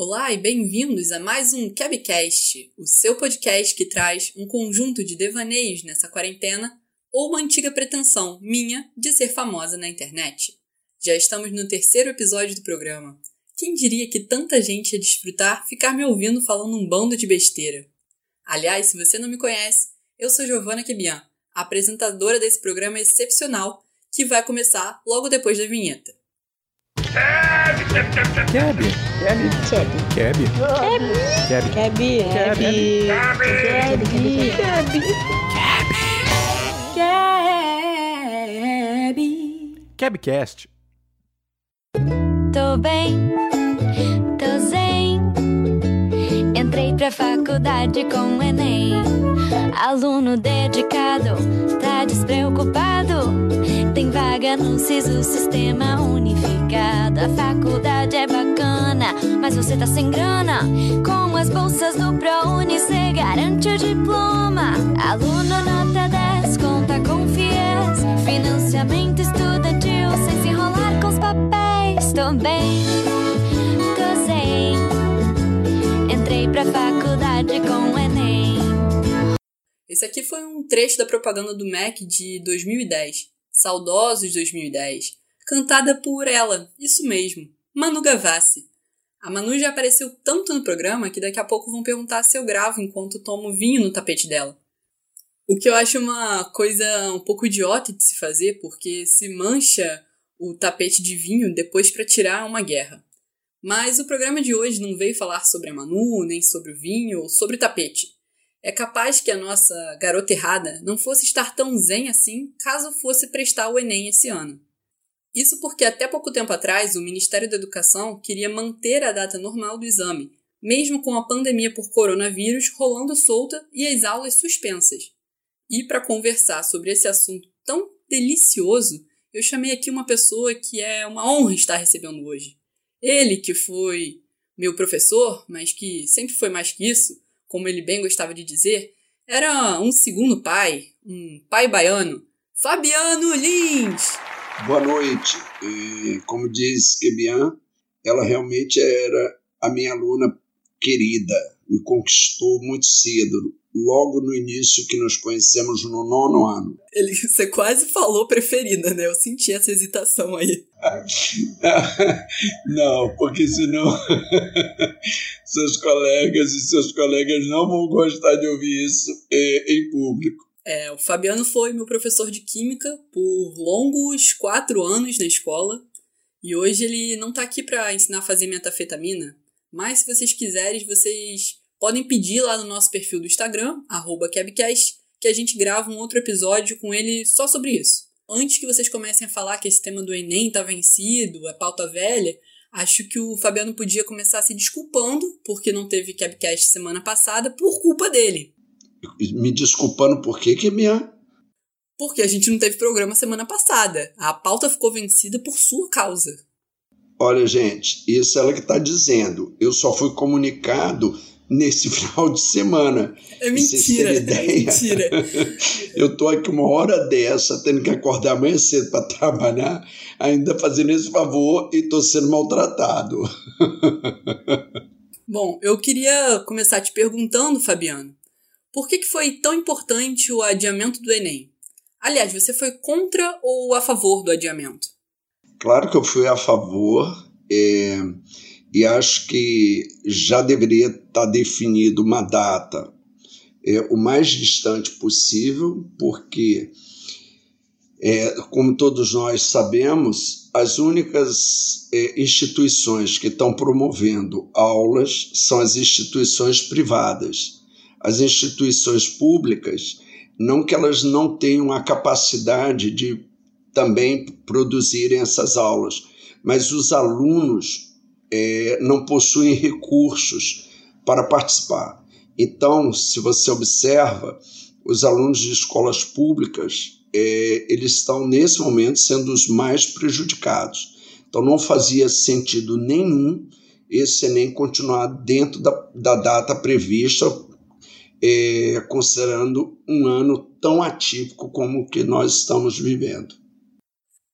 Olá e bem-vindos a mais um Cabcast, o seu podcast que traz um conjunto de devaneios nessa quarentena ou uma antiga pretensão minha de ser famosa na internet. Já estamos no terceiro episódio do programa. Quem diria que tanta gente ia desfrutar ficar me ouvindo falando um bando de besteira? Aliás, se você não me conhece, eu sou Giovana Kebian, apresentadora desse programa excepcional que vai começar logo depois da vinheta. Keb. Keb. Keb. Keb. Keb. Keb. Keb. Keb. Keb. Kebcast. Tô bem, tô zen. Entrei pra faculdade com o Enem. Aluno dedicado, tá despreocupado. Tem vaga no SISU, sistema unificado. A faculdade é bacana, mas você tá sem grana. Com as bolsas do ProUni, cê garante o diploma. Aluno nota 10, conta com FIES. Financiamento estudantil, sem se enrolar com os papéis. Tô bem, tô zen. Entrei pra faculdade com o Enem. Esse aqui foi um trecho da propaganda do Mac de 2010, saudosos 2010, cantada por ela, isso mesmo, Manu Gavassi. A Manu já apareceu tanto no programa que daqui a pouco vão perguntar se eu gravo enquanto tomo vinho no tapete dela. O que eu acho uma coisa um pouco idiota de se fazer, porque se mancha o tapete de vinho depois para tirar uma guerra. Mas o programa de hoje não veio falar sobre a Manu, nem sobre o vinho ou sobre o tapete. É capaz que a nossa garota errada não fosse estar tão zen assim caso fosse prestar o Enem esse ano. Isso porque até pouco tempo atrás o Ministério da Educação queria manter a data normal do exame, mesmo com a pandemia por coronavírus rolando solta e as aulas suspensas. E para conversar sobre esse assunto tão delicioso, eu chamei aqui uma pessoa que é uma honra estar recebendo hoje. Ele que foi meu professor, mas que sempre foi mais que isso, como ele bem gostava de dizer, era um segundo pai, um pai baiano, Fabiano Lins. Boa noite. E, como diz Kebian, ela realmente era a minha aluna querida, me conquistou muito cedo, logo no início que nos conhecemos no nono ano. Ele, você quase falou preferida, né? Eu senti essa hesitação aí. não, porque senão seus colegas e seus colegas não vão gostar de ouvir isso eh, em público. É, o Fabiano foi meu professor de química por longos quatro anos na escola. E hoje ele não está aqui para ensinar a fazer metafetamina, mas se vocês quiserem, vocês podem pedir lá no nosso perfil do Instagram, @kebcast, que a gente grava um outro episódio com ele só sobre isso. Antes que vocês comecem a falar que esse tema do Enem tá vencido, é pauta velha, acho que o Fabiano podia começar se desculpando porque não teve Kebcast semana passada por culpa dele. Me desculpando por quê, que minha Porque a gente não teve programa semana passada. A pauta ficou vencida por sua causa. Olha, gente, isso é ela que está dizendo. Eu só fui comunicado nesse final de semana. É mentira, é mentira. Eu tô aqui uma hora dessa, tendo que acordar amanhã cedo para trabalhar, ainda fazendo esse favor e tô sendo maltratado. Bom, eu queria começar te perguntando, Fabiano, por que, que foi tão importante o adiamento do Enem? Aliás, você foi contra ou a favor do adiamento? Claro que eu fui a favor. É e acho que já deveria estar definido uma data é, o mais distante possível, porque, é, como todos nós sabemos, as únicas é, instituições que estão promovendo aulas são as instituições privadas. As instituições públicas, não que elas não tenham a capacidade de também produzirem essas aulas, mas os alunos é, não possuem recursos para participar. Então, se você observa, os alunos de escolas públicas, é, eles estão nesse momento sendo os mais prejudicados. Então, não fazia sentido nenhum esse Enem continuar dentro da, da data prevista, é, considerando um ano tão atípico como o que nós estamos vivendo.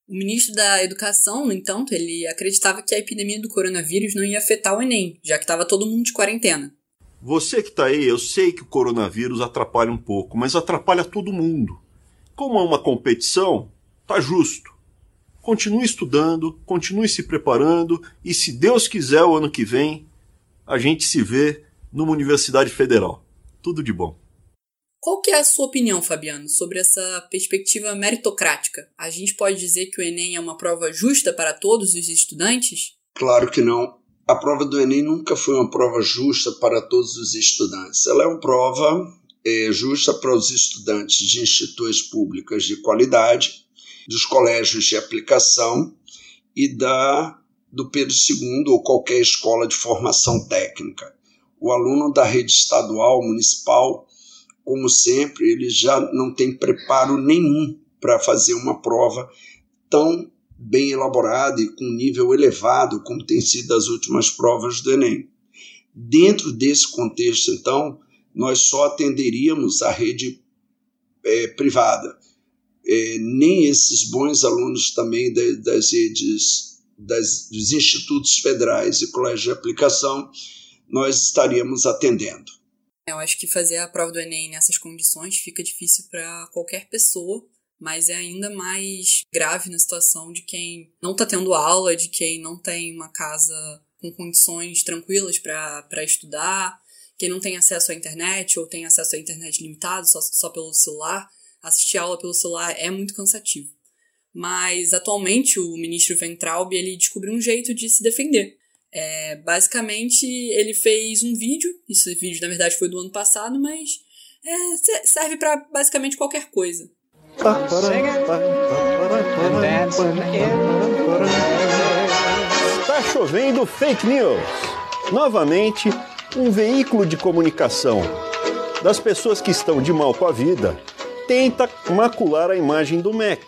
O ministro da Educação, no entanto, ele acreditava que a epidemia do coronavírus não ia afetar o Enem, já que estava todo mundo de quarentena. Você que está aí, eu sei que o coronavírus atrapalha um pouco, mas atrapalha todo mundo. Como é uma competição, tá justo. Continue estudando, continue se preparando e, se Deus quiser, o ano que vem, a gente se vê numa universidade federal. Tudo de bom. Qual que é a sua opinião, Fabiano, sobre essa perspectiva meritocrática? A gente pode dizer que o Enem é uma prova justa para todos os estudantes? Claro que não. A prova do Enem nunca foi uma prova justa para todos os estudantes. Ela é uma prova é, justa para os estudantes de instituições públicas de qualidade, dos colégios de aplicação e da do Pedro II ou qualquer escola de formação técnica. O aluno da rede estadual, municipal, como sempre, ele já não tem preparo nenhum para fazer uma prova tão bem elaborada e com nível elevado como tem sido as últimas provas do Enem. Dentro desse contexto, então, nós só atenderíamos a rede é, privada. É, nem esses bons alunos também das redes, das, dos institutos federais e colégios de aplicação, nós estaríamos atendendo. Eu acho que fazer a prova do Enem nessas condições fica difícil para qualquer pessoa, mas é ainda mais grave na situação de quem não está tendo aula, de quem não tem uma casa com condições tranquilas para estudar, quem não tem acesso à internet ou tem acesso à internet limitado só, só pelo celular. Assistir aula pelo celular é muito cansativo. Mas atualmente o ministro Ventralb ele descobriu um jeito de se defender. É, basicamente, ele fez um vídeo, esse vídeo na verdade foi do ano passado, mas é, serve para basicamente qualquer coisa. Está chovendo fake news. Novamente, um veículo de comunicação das pessoas que estão de mal com a vida tenta macular a imagem do MEC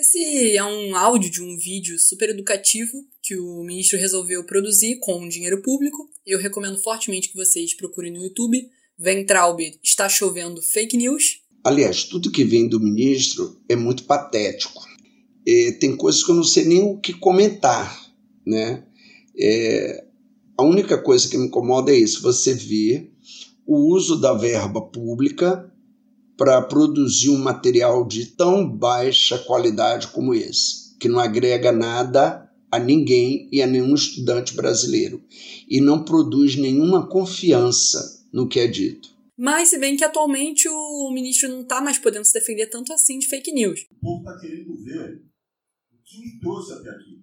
esse é um áudio de um vídeo super educativo que o ministro resolveu produzir com dinheiro público. Eu recomendo fortemente que vocês procurem no YouTube. Ventraub está chovendo fake news. Aliás, tudo que vem do ministro é muito patético. É, tem coisas que eu não sei nem o que comentar, né? É, a única coisa que me incomoda é isso: você vê o uso da verba pública para produzir um material de tão baixa qualidade como esse, que não agrega nada a ninguém e a nenhum estudante brasileiro e não produz nenhuma confiança no que é dito. Mas se bem que atualmente o ministro não está mais podendo se defender tanto assim de fake news. O povo está querendo ver o que me trouxe até aqui.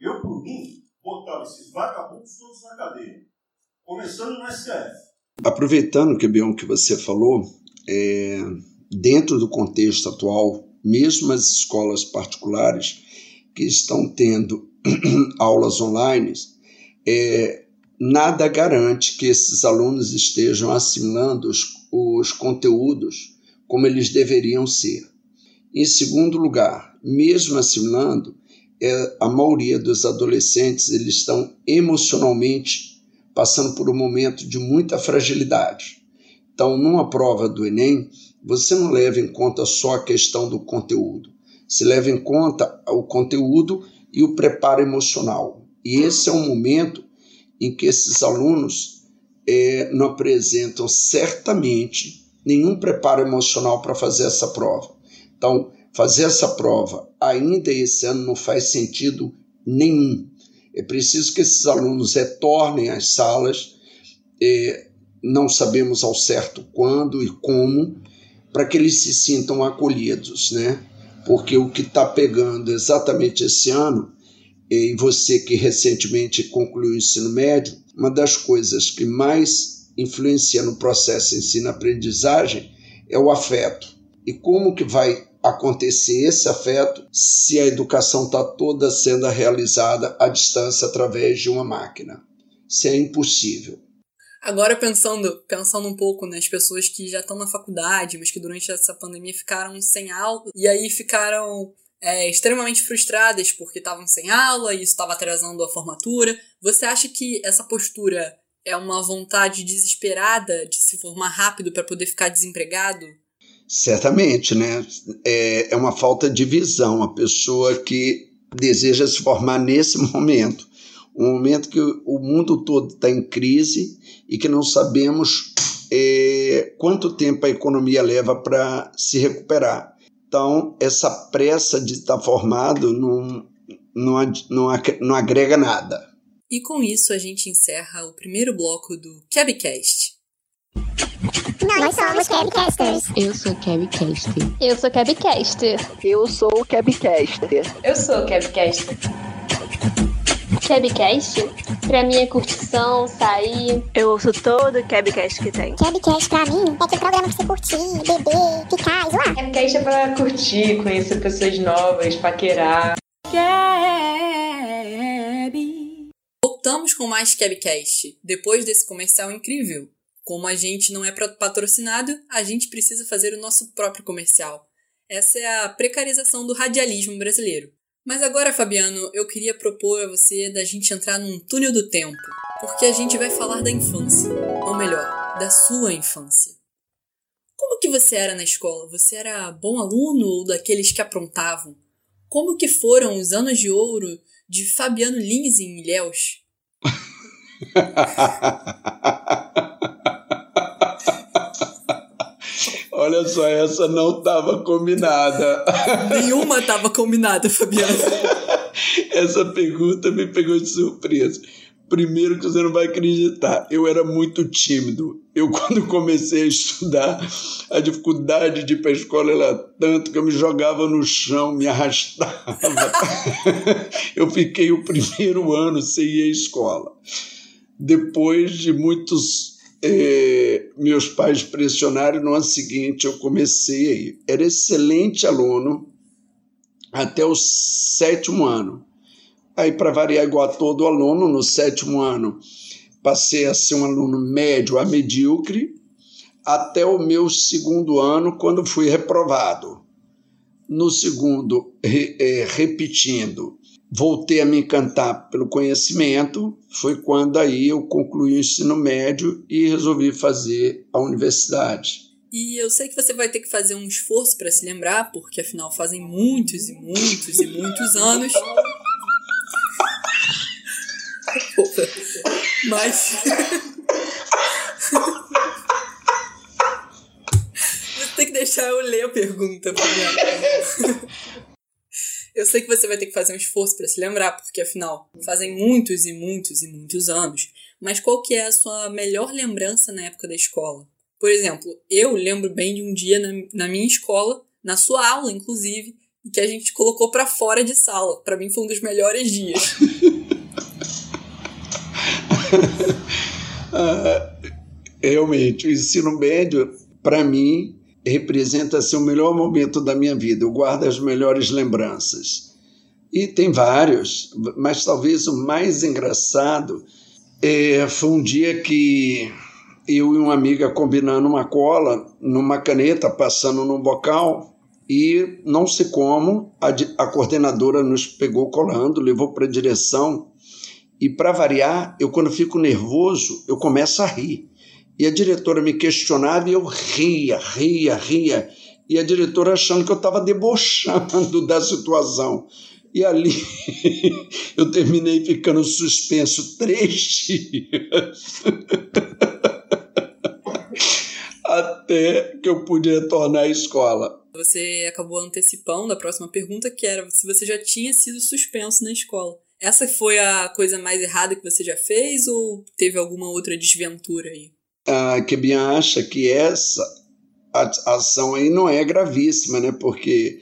Eu, por mim, botava esses vagabundos todos na cadeia, começando no STF. Aproveitando que bem que você falou, é, dentro do contexto atual, mesmo as escolas particulares que estão tendo aulas online, é, nada garante que esses alunos estejam assimilando os, os conteúdos como eles deveriam ser. Em segundo lugar, mesmo assimilando, é, a maioria dos adolescentes eles estão emocionalmente passando por um momento de muita fragilidade. Então, numa prova do Enem, você não leva em conta só a questão do conteúdo, se leva em conta o conteúdo e o preparo emocional. E esse é um momento em que esses alunos é, não apresentam certamente nenhum preparo emocional para fazer essa prova. Então, fazer essa prova ainda esse ano não faz sentido nenhum. É preciso que esses alunos retornem às salas, é, não sabemos ao certo quando e como, para que eles se sintam acolhidos, né? Porque o que está pegando exatamente esse ano, e você que recentemente concluiu o ensino médio, uma das coisas que mais influencia no processo ensino-aprendizagem é o afeto. E como que vai acontecer esse afeto se a educação está toda sendo realizada à distância através de uma máquina? Isso é impossível. Agora pensando, pensando um pouco nas pessoas que já estão na faculdade, mas que durante essa pandemia ficaram sem aula e aí ficaram é, extremamente frustradas porque estavam sem aula e isso estava atrasando a formatura. Você acha que essa postura é uma vontade desesperada de se formar rápido para poder ficar desempregado? Certamente, né? É, é uma falta de visão. A pessoa que deseja se formar nesse momento, um momento que o mundo todo está em crise e que não sabemos é, quanto tempo a economia leva para se recuperar. Então, essa pressa de estar formado não, não, não, não agrega nada. E com isso a gente encerra o primeiro bloco do Cabcast. Nós somos Cabcasters. Eu sou Cabcaster. Eu sou Cabcaster. Eu sou o Cabcaster. Eu sou o Cabcaster. Cabcast, pra mim é curtição, sair. Eu ouço todo o Cabcast que tem. Cabcast pra mim é aquele programa pra você curtir, beber, ficar, zoar. Cabcast é pra curtir, conhecer pessoas novas, paquerar. Voltamos com mais Cabcast, depois desse comercial incrível. Como a gente não é patrocinado, a gente precisa fazer o nosso próprio comercial. Essa é a precarização do radialismo brasileiro. Mas agora, Fabiano, eu queria propor a você da gente entrar num túnel do tempo, porque a gente vai falar da infância, ou melhor, da sua infância. Como que você era na escola? Você era bom aluno ou daqueles que aprontavam? Como que foram os anos de ouro de Fabiano Lins em Ilhéus? Olha só, essa não estava combinada. Nenhuma estava combinada, Fabiano. essa pergunta me pegou de surpresa. Primeiro que você não vai acreditar, eu era muito tímido. Eu, quando comecei a estudar, a dificuldade de ir para a escola era tanto que eu me jogava no chão, me arrastava. eu fiquei o primeiro ano sem ir à escola. Depois de muitos é, meus pais pressionaram no ano seguinte, eu comecei aí. Era excelente aluno até o sétimo ano. Aí, para variar igual a todo aluno, no sétimo ano, passei a ser um aluno médio a medíocre, até o meu segundo ano, quando fui reprovado. No segundo, re, é, repetindo, voltei a me encantar pelo conhecimento, foi quando aí eu concluí o ensino médio e resolvi fazer a universidade. E eu sei que você vai ter que fazer um esforço para se lembrar, porque afinal fazem muitos e muitos e muitos anos. Mas. você tem que deixar eu ler a pergunta primeiro. Eu sei que você vai ter que fazer um esforço para se lembrar, porque afinal, fazem muitos e muitos e muitos anos. Mas qual que é a sua melhor lembrança na época da escola? Por exemplo, eu lembro bem de um dia na, na minha escola, na sua aula inclusive, que a gente colocou para fora de sala. Para mim foi um dos melhores dias. ah, realmente, o ensino médio, para mim, representa assim, o melhor momento da minha vida. Eu guardo as melhores lembranças. E tem vários, mas talvez o mais engraçado é, foi um dia que eu e uma amiga combinando uma cola numa caneta, passando num bocal, e não sei como, a, a coordenadora nos pegou colando, levou para a direção, e para variar, eu quando fico nervoso, eu começo a rir. E a diretora me questionava e eu ria, ria, ria. E a diretora achando que eu estava debochando da situação. E ali eu terminei ficando suspenso três dias. Até que eu pude retornar à escola. Você acabou antecipando a próxima pergunta, que era se você já tinha sido suspenso na escola. Essa foi a coisa mais errada que você já fez ou teve alguma outra desventura aí? A Kebian acha que essa ação aí não é gravíssima, né? Porque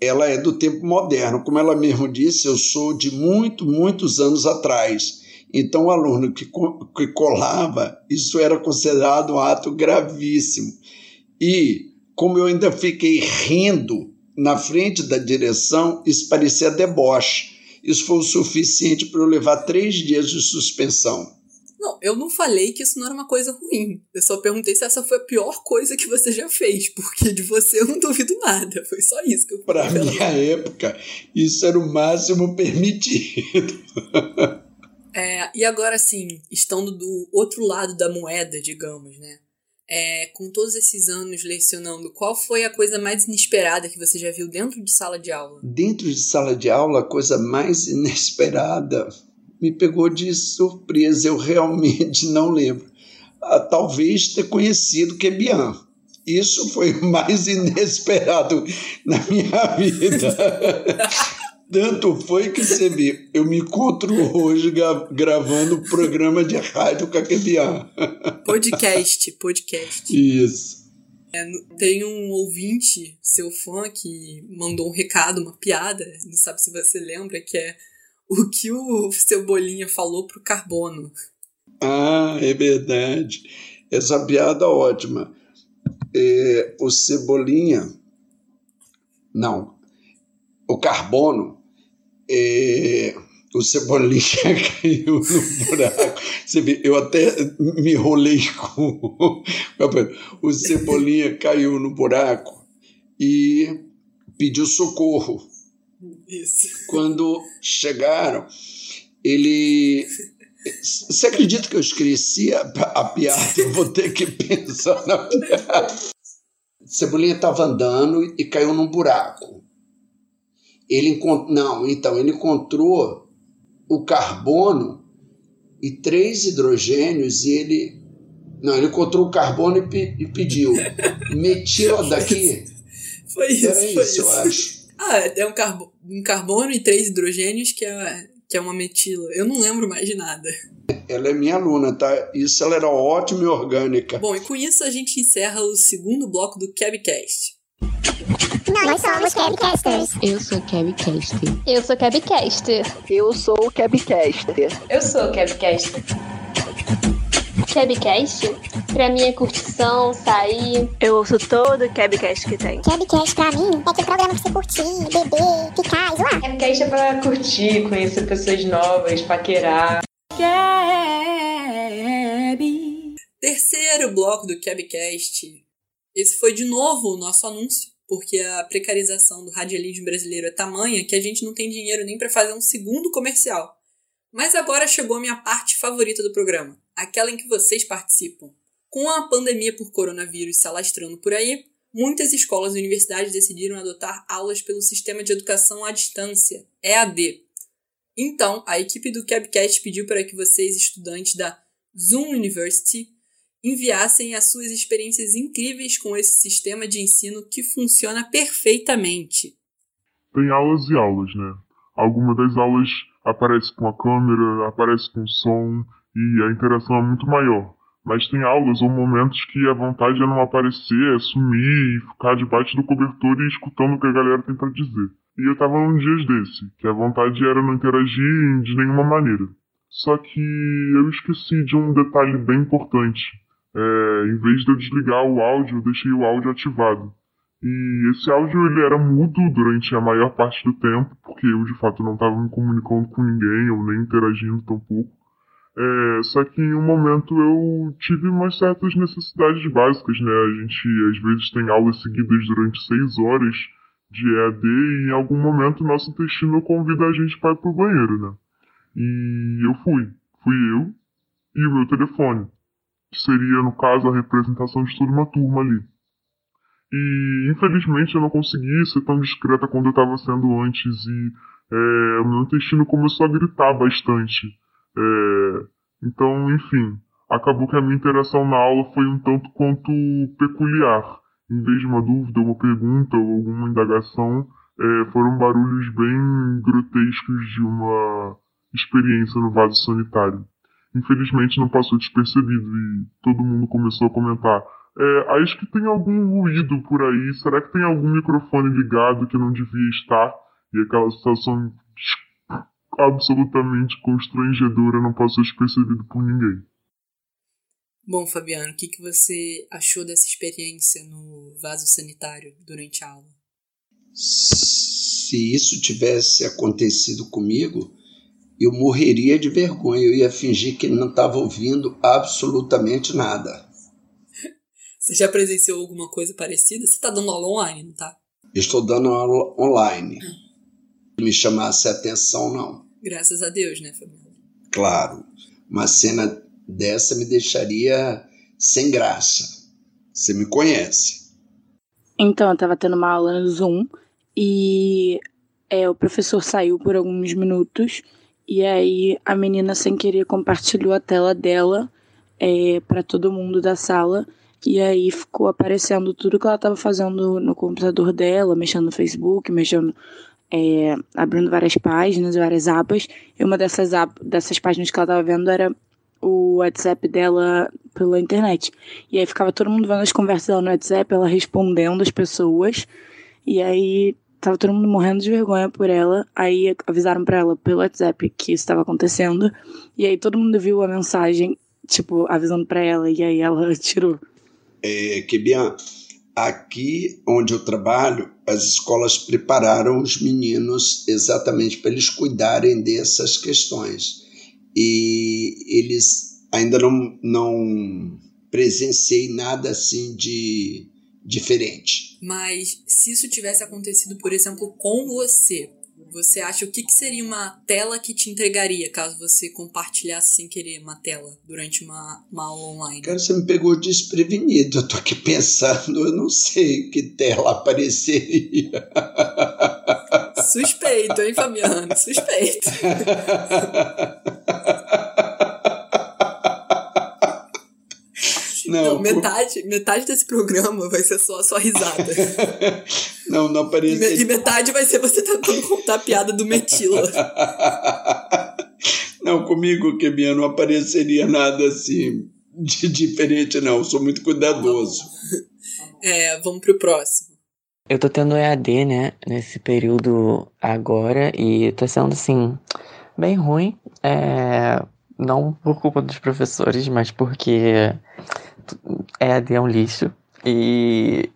ela é do tempo moderno. Como ela mesmo disse, eu sou de muito, muitos anos atrás. Então, o aluno que, que colava, isso era considerado um ato gravíssimo. E, como eu ainda fiquei rindo na frente da direção, isso parecia deboche. Isso foi o suficiente para eu levar três dias de suspensão. Não, eu não falei que isso não era uma coisa ruim. Eu só perguntei se essa foi a pior coisa que você já fez, porque de você eu não duvido nada. Foi só isso que eu falei. Pra minha época, isso era o máximo permitido. é, e agora, assim, estando do outro lado da moeda, digamos, né? É, com todos esses anos lecionando, qual foi a coisa mais inesperada que você já viu dentro de sala de aula? Dentro de sala de aula, a coisa mais inesperada me pegou de surpresa. Eu realmente não lembro. Ah, talvez ter conhecido Quebian. Isso foi o mais inesperado na minha vida. Tanto foi que você vê, eu me encontro hoje gravando o programa de rádio com a Quebian. Podcast, podcast. Isso. É, tem um ouvinte, seu fã, que mandou um recado, uma piada, não sabe se você lembra, que é o que o Cebolinha falou pro Carbono. Ah, é verdade. Essa piada é ótima. É, o Cebolinha. Não. O Carbono. É, o Cebolinha caiu no buraco. Você vê, eu até me rolei com. O Cebolinha caiu no buraco e pediu socorro. Isso. Quando chegaram, ele. Você acredita que eu esqueci a, a piada? Eu vou ter que pensar na piada. Cebolinha estava andando e caiu num buraco. Ele encontrou. Não, então, ele encontrou o carbono e três hidrogênios e ele. Não, ele encontrou o carbono e, pe, e pediu. Me tira daqui. Foi isso. Era foi isso, isso. eu acho. Ah, é um, carbo um carbono e três hidrogênios que é, que é uma metila. Eu não lembro mais de nada. Ela é minha aluna, tá? Isso ela era ótima e orgânica. Bom, e com isso a gente encerra o segundo bloco do Cabcast. Nós somos Cabcasters. Eu sou Cabcaster. Eu sou Cabcaster. Eu sou o Cabcaster. Eu sou o Cabcaster. Cabcast, pra mim é curtição, sair. Eu ouço todo o Cabcast que tem. Cabcast pra mim é aquele programa pra você curtir, beber, ficar, zoar. Cabcast é pra curtir, conhecer pessoas novas, paquerar. Terceiro bloco do Cabcast. Esse foi de novo o nosso anúncio, porque a precarização do radialismo brasileiro é tamanha que a gente não tem dinheiro nem para fazer um segundo comercial. Mas agora chegou a minha parte favorita do programa, aquela em que vocês participam. Com a pandemia por coronavírus se alastrando por aí, muitas escolas e universidades decidiram adotar aulas pelo sistema de educação à distância, EAD. Então, a equipe do Cabcast pediu para que vocês, estudantes da Zoom University, enviassem as suas experiências incríveis com esse sistema de ensino que funciona perfeitamente. Tem aulas e aulas, né? Alguma das aulas aparece com a câmera, aparece com som e a interação é muito maior. Mas tem aulas ou momentos que a vontade é não aparecer, é sumir e ficar debaixo do cobertor e escutando o que a galera tem para dizer. E eu tava num dias desse, que a vontade era não interagir de nenhuma maneira. Só que eu esqueci de um detalhe bem importante. É, em vez de eu desligar o áudio, eu deixei o áudio ativado. E esse áudio ele era mudo durante a maior parte do tempo, porque eu de fato não estava me comunicando com ninguém ou nem interagindo tampouco. É, só que em um momento eu tive umas certas necessidades básicas, né? A gente às vezes tem aulas seguidas durante seis horas de EAD e em algum momento nosso intestino convida a gente para ir pro banheiro, né? E eu fui. Fui eu e o meu telefone, que seria, no caso, a representação de toda uma turma ali. E infelizmente eu não consegui ser tão discreta quanto eu estava sendo antes e é, meu intestino começou a gritar bastante. É, então, enfim, acabou que a minha interação na aula foi um tanto quanto peculiar. Em vez de uma dúvida, uma pergunta ou alguma indagação, é, foram barulhos bem grotescos de uma experiência no vaso sanitário. Infelizmente não passou despercebido e todo mundo começou a comentar é, acho que tem algum ruído por aí. Será que tem algum microfone ligado que não devia estar? E aquela situação absolutamente constrangedora não passou despercebido por ninguém. Bom, Fabiano, o que, que você achou dessa experiência no vaso sanitário durante a aula? Se isso tivesse acontecido comigo, eu morreria de vergonha. Eu ia fingir que não estava ouvindo absolutamente nada. Você já presenciou alguma coisa parecida? Você está dando aula online, não tá? Estou dando aula online. Não me chamasse a atenção, não. Graças a Deus, né, Fabiano? Claro. Uma cena dessa me deixaria sem graça. Você me conhece. Então, eu tava tendo uma aula no Zoom e é, o professor saiu por alguns minutos e aí a menina sem querer compartilhou a tela dela é, para todo mundo da sala e aí ficou aparecendo tudo que ela estava fazendo no computador dela, mexendo no Facebook, mexendo, é, abrindo várias páginas, várias abas. E uma dessas, dessas páginas que ela estava vendo era o WhatsApp dela pela internet. E aí ficava todo mundo vendo as conversas dela no WhatsApp, ela respondendo as pessoas. E aí tava todo mundo morrendo de vergonha por ela. Aí avisaram para ela pelo WhatsApp que isso estava acontecendo. E aí todo mundo viu a mensagem, tipo, avisando para ela. E aí ela tirou é, Kebian, aqui onde eu trabalho, as escolas prepararam os meninos exatamente para eles cuidarem dessas questões. E eles ainda não, não presenciei nada assim de diferente. Mas se isso tivesse acontecido, por exemplo, com você, você acha o que, que seria uma tela que te entregaria caso você compartilhasse sem querer uma tela durante uma, uma aula online? Cara, você me pegou desprevenido. Eu tô aqui pensando, eu não sei que tela apareceria. Suspeito, hein, Fabiano? Suspeito. Não, não metade, metade desse programa vai ser só a sua risada. não, não aparece. E, metade vai ser você tentando contar a piada do Metila. não, comigo, Kebia, não apareceria nada assim de diferente, não. Eu sou muito cuidadoso. É, vamos pro próximo. Eu tô tendo EAD, né, nesse período agora, e tô sendo, assim, bem ruim. É, não por culpa dos professores, mas porque EAD é um lixo. E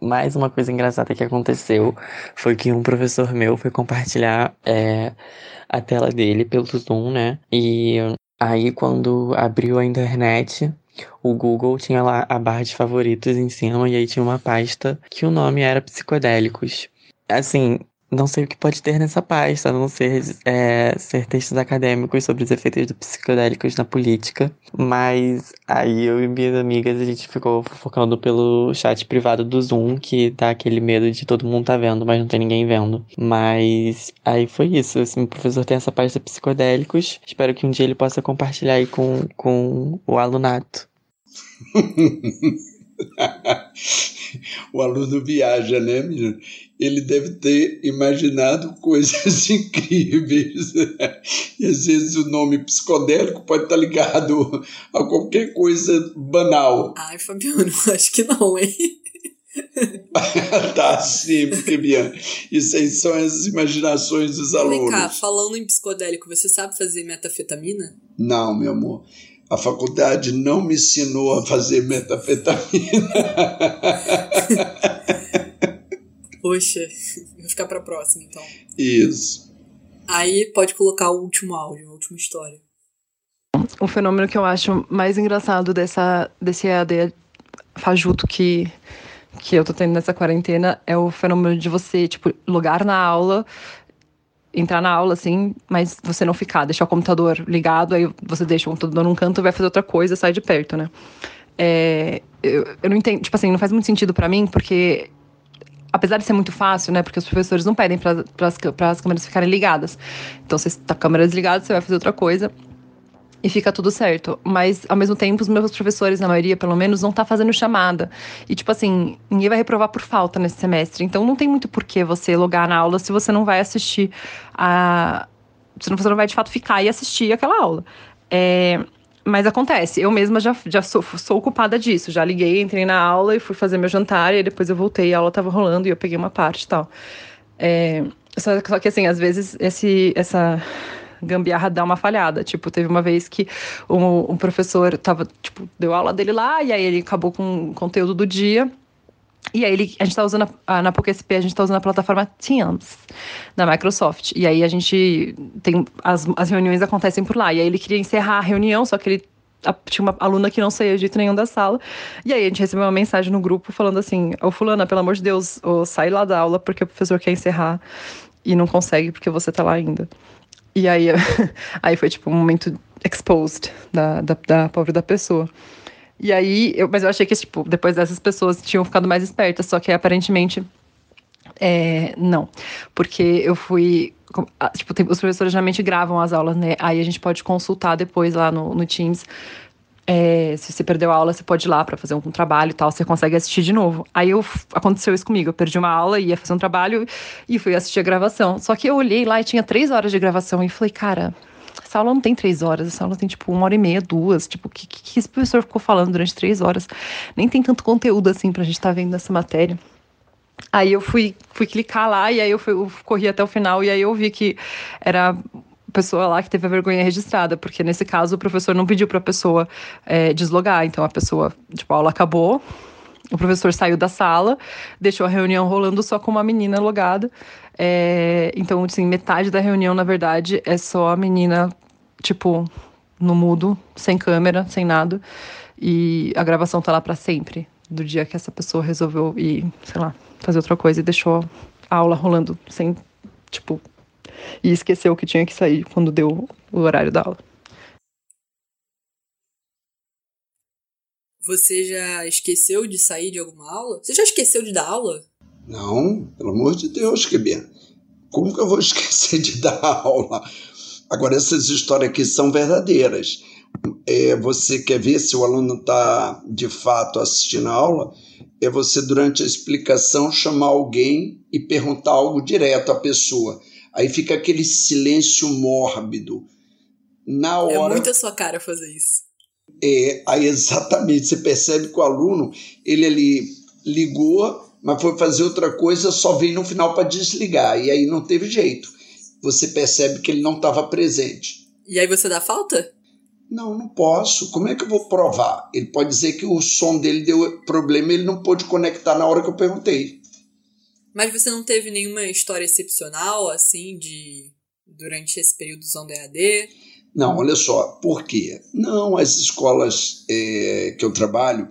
mais uma coisa engraçada que aconteceu foi que um professor meu foi compartilhar é, a tela dele pelo Zoom, né? E aí, quando abriu a internet, o Google tinha lá a barra de favoritos em cima e aí tinha uma pasta que o nome era psicodélicos. Assim, não sei o que pode ter nessa pasta, a não ser, é, ser textos acadêmicos sobre os efeitos do psicodélicos na política. Mas aí eu e minhas amigas, a gente ficou focando pelo chat privado do Zoom, que dá aquele medo de todo mundo tá vendo, mas não tem ninguém vendo. Mas aí foi isso. Assim, o professor tem essa pasta psicodélicos. Espero que um dia ele possa compartilhar aí com, com o alunato. o aluno viaja, né, menino? Ele deve ter imaginado coisas incríveis. E às vezes o nome psicodélico pode estar ligado a qualquer coisa banal. Ai, Fabiano, acho que não, hein? tá, sim, porque, Bian, isso aí são as imaginações dos alunos. Vem cá, falando em psicodélico, você sabe fazer metafetamina? Não, meu amor. A faculdade não me ensinou a fazer metafetamina. Poxa, vou ficar para próxima então. Isso. Aí pode colocar o último áudio, a última história. O fenômeno que eu acho mais engraçado dessa, desse EAD fajuto que, que eu tô tendo nessa quarentena é o fenômeno de você, tipo, lugar na aula entrar na aula, assim, mas você não ficar, deixar o computador ligado, aí você deixa o computador num canto, vai fazer outra coisa, sai de perto, né? É, eu, eu não entendo, tipo assim, não faz muito sentido para mim, porque apesar de ser muito fácil, né? Porque os professores não pedem para as câmeras ficarem ligadas. Então, você está a câmera desligada, você vai fazer outra coisa e fica tudo certo. Mas, ao mesmo tempo, os meus professores, na maioria, pelo menos, não tá fazendo chamada. E, tipo assim, ninguém vai reprovar por falta nesse semestre. Então, não tem muito porquê você logar na aula se você não vai assistir a. Se você não vai, de fato, ficar e assistir aquela aula. É... Mas acontece, eu mesma já, já sou, sou culpada disso. Já liguei, entrei na aula e fui fazer meu jantar, e depois eu voltei, a aula tava rolando e eu peguei uma parte e tal. É... Só, só que, assim, às vezes, esse, essa gambiarra dá uma falhada. Tipo, teve uma vez que um, um professor tava, tipo, deu aula dele lá, e aí ele acabou com o conteúdo do dia. E aí ele, a gente tá usando, a, na PUC-SP, a gente tá usando a plataforma Teams, da Microsoft. E aí a gente tem, as, as reuniões acontecem por lá. E aí ele queria encerrar a reunião, só que ele tinha uma aluna que não saía de jeito nenhum da sala. E aí a gente recebeu uma mensagem no grupo falando assim: Ô Fulana, pelo amor de Deus, ô, sai lá da aula porque o professor quer encerrar e não consegue porque você tá lá ainda. E aí, aí foi tipo um momento exposed da, da, da pobre da pessoa. E aí, eu, mas eu achei que, tipo, depois dessas pessoas tinham ficado mais espertas, só que aparentemente é, não. Porque eu fui. Tipo, tem, os professores geralmente gravam as aulas, né? Aí a gente pode consultar depois lá no, no Teams. É, se você perdeu a aula, você pode ir lá para fazer um, um, trabalho e tal, você consegue assistir de novo. Aí eu, aconteceu isso comigo, eu perdi uma aula, ia fazer um trabalho e fui assistir a gravação. Só que eu olhei lá e tinha três horas de gravação e falei, cara, essa aula não tem três horas, essa aula tem tipo uma hora e meia, duas. Tipo, o que, que esse professor ficou falando durante três horas? Nem tem tanto conteúdo assim pra gente estar tá vendo essa matéria. Aí eu fui, fui clicar lá e aí eu, fui, eu corri até o final e aí eu vi que era pessoa lá que teve a vergonha registrada, porque nesse caso o professor não pediu para a pessoa é, deslogar, então a pessoa, tipo, a aula acabou, o professor saiu da sala, deixou a reunião rolando só com uma menina logada. É, então, assim, metade da reunião, na verdade, é só a menina, tipo, no mudo, sem câmera, sem nada. E a gravação tá lá para sempre, do dia que essa pessoa resolveu ir, sei lá, fazer outra coisa e deixou a aula rolando sem, tipo, e esqueceu que tinha que sair quando deu o horário da aula. Você já esqueceu de sair de alguma aula? Você já esqueceu de dar aula? Não, pelo amor de Deus, Kebia. Como que eu vou esquecer de dar aula? Agora, essas histórias aqui são verdadeiras. É, você quer ver se o aluno está de fato assistindo a aula? É você, durante a explicação, chamar alguém e perguntar algo direto à pessoa. Aí fica aquele silêncio mórbido. Na hora. É muito a sua cara fazer isso. É, aí exatamente, você percebe que o aluno, ele ali ligou, mas foi fazer outra coisa, só veio no final para desligar, e aí não teve jeito. Você percebe que ele não estava presente. E aí você dá falta? Não, não posso. Como é que eu vou provar? Ele pode dizer que o som dele deu problema e ele não pôde conectar na hora que eu perguntei. Mas você não teve nenhuma história excepcional, assim, de durante esse período usando EAD? Não, olha só, por quê? Não, as escolas é, que eu trabalho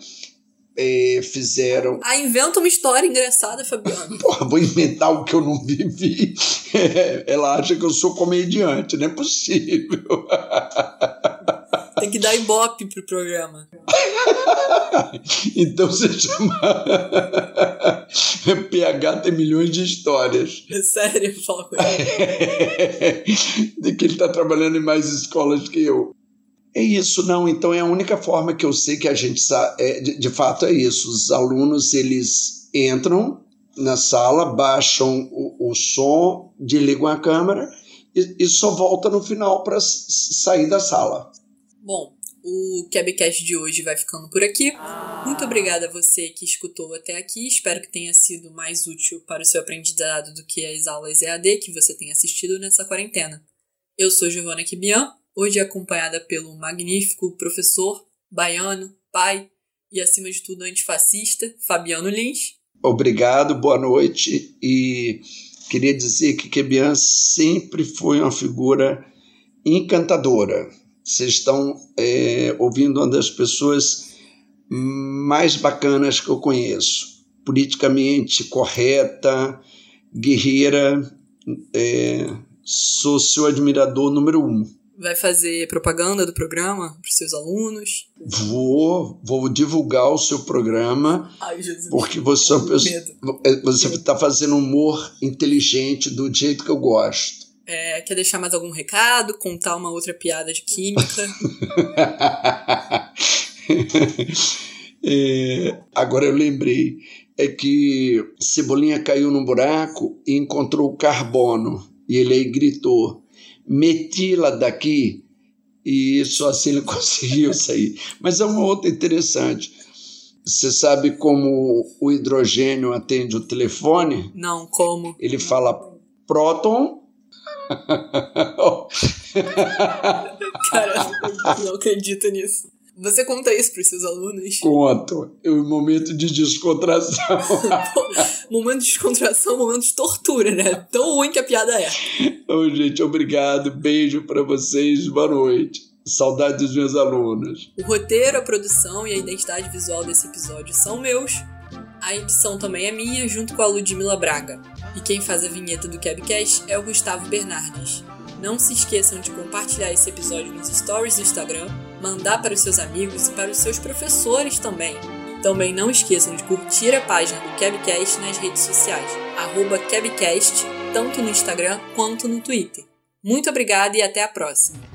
é, fizeram. Ah, inventa uma história engraçada, Fabiano. Porra, vou inventar o que eu não vivi. ela acha que eu sou comediante, não é possível. Tem que dar ibope pro programa. então você chama. PH tem milhões de histórias. É sério, ele. de que ele está trabalhando em mais escolas que eu. É isso, não. Então é a única forma que eu sei que a gente sabe. É, de, de fato é isso. Os alunos eles entram na sala, baixam o, o som, desligam a câmera e, e só volta no final para sair da sala. Bom, o Cabcast de hoje vai ficando por aqui. Muito obrigada a você que escutou até aqui. Espero que tenha sido mais útil para o seu aprendizado do que as aulas EAD que você tem assistido nessa quarentena. Eu sou Giovana Kibian, hoje acompanhada pelo magnífico professor, baiano, pai e, acima de tudo, antifascista, Fabiano Lins. Obrigado, boa noite. E queria dizer que Kebian sempre foi uma figura encantadora vocês estão é, ouvindo uma das pessoas mais bacanas que eu conheço. Politicamente correta, guerreira, é, sou seu admirador número um. Vai fazer propaganda do programa para os seus alunos? Vou, vou divulgar o seu programa. Ai, Jesus. Porque você está é, fazendo humor inteligente do jeito que eu gosto. É, quer deixar mais algum recado? Contar uma outra piada de química? é, agora eu lembrei. É que Cebolinha caiu num buraco e encontrou carbono. E ele aí gritou: meti-la daqui. E só assim ele conseguiu sair. Mas é uma outra interessante. Você sabe como o hidrogênio atende o telefone? Não, como? Ele fala próton Cara, não acredito nisso. Você conta isso para os seus alunos? Conto. É um momento de descontração. momento de descontração, momento de tortura, né? Tão ruim que a piada é. Ô, gente, obrigado. Beijo para vocês. Boa noite. Saudade dos meus alunos. O roteiro, a produção e a identidade visual desse episódio são meus. A edição também é minha, junto com a Ludmila Braga. E quem faz a vinheta do Cabcast é o Gustavo Bernardes. Não se esqueçam de compartilhar esse episódio nos stories do Instagram mandar para os seus amigos e para os seus professores também. Também não esqueçam de curtir a página do Kebcast nas redes sociais, arroba tanto no Instagram quanto no Twitter. Muito obrigada e até a próxima!